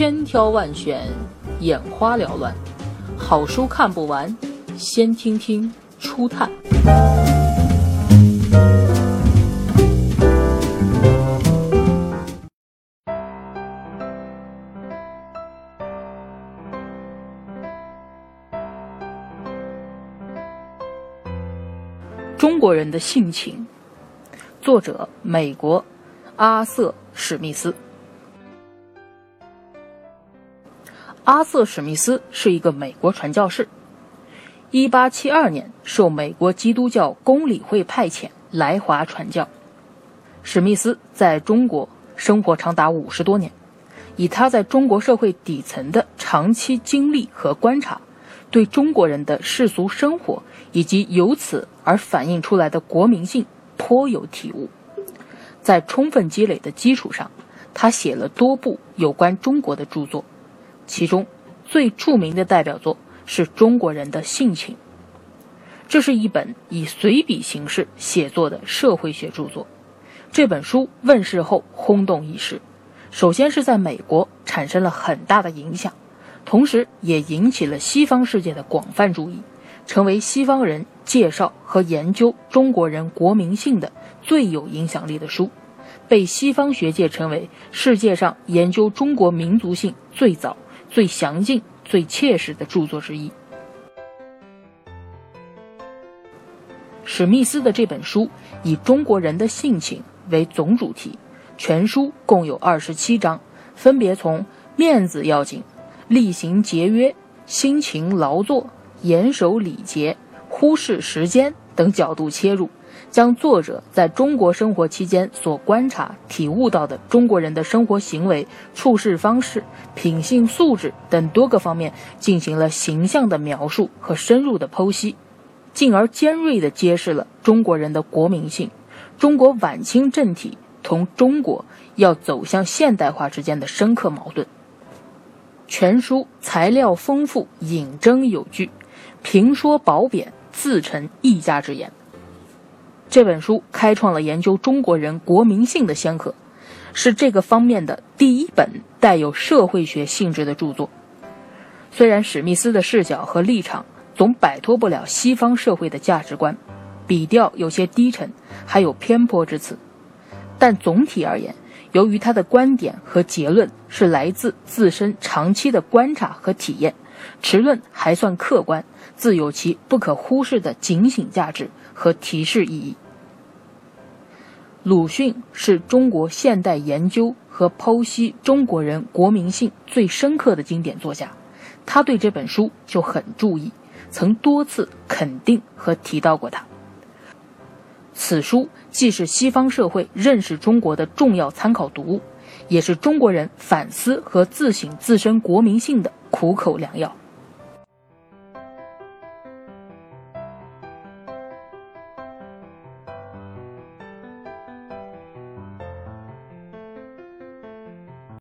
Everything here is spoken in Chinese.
千挑万选，眼花缭乱，好书看不完，先听听初探。中国人的性情，作者美国阿瑟史密斯。阿瑟史密斯是一个美国传教士。1872年受美国基督教公理会派遣来华传教。史密斯在中国生活长达五十多年，以他在中国社会底层的长期经历和观察。对中国人的世俗生活以及由此而反映出来的国民性颇有体悟，在充分积累的基础上，他写了多部有关中国的著作，其中最著名的代表作是《中国人的性情》。这是一本以随笔形式写作的社会学著作。这本书问世后轰动一时，首先是在美国产生了很大的影响。同时，也引起了西方世界的广泛注意，成为西方人介绍和研究中国人国民性的最有影响力的书，被西方学界称为世界上研究中国民族性最早、最详尽、最切实的著作之一。史密斯的这本书以中国人的性情为总主题，全书共有二十七章，分别从面子要紧。厉行节约、辛勤劳作、严守礼节、忽视时间等角度切入，将作者在中国生活期间所观察、体悟到的中国人的生活行为、处事方式、品性素质等多个方面进行了形象的描述和深入的剖析，进而尖锐地揭示了中国人的国民性、中国晚清政体同中国要走向现代化之间的深刻矛盾。全书材料丰富，引征有据，评说褒贬，自成一家之言。这本书开创了研究中国人国民性的先河，是这个方面的第一本带有社会学性质的著作。虽然史密斯的视角和立场总摆脱不了西方社会的价值观，笔调有些低沉，还有偏颇之词，但总体而言。由于他的观点和结论是来自自身长期的观察和体验，持论还算客观，自有其不可忽视的警醒价值和提示意义。鲁迅是中国现代研究和剖析中国人国民性最深刻的经典作家，他对这本书就很注意，曾多次肯定和提到过他。此书既是西方社会认识中国的重要参考读物，也是中国人反思和自省自身国民性的苦口良药。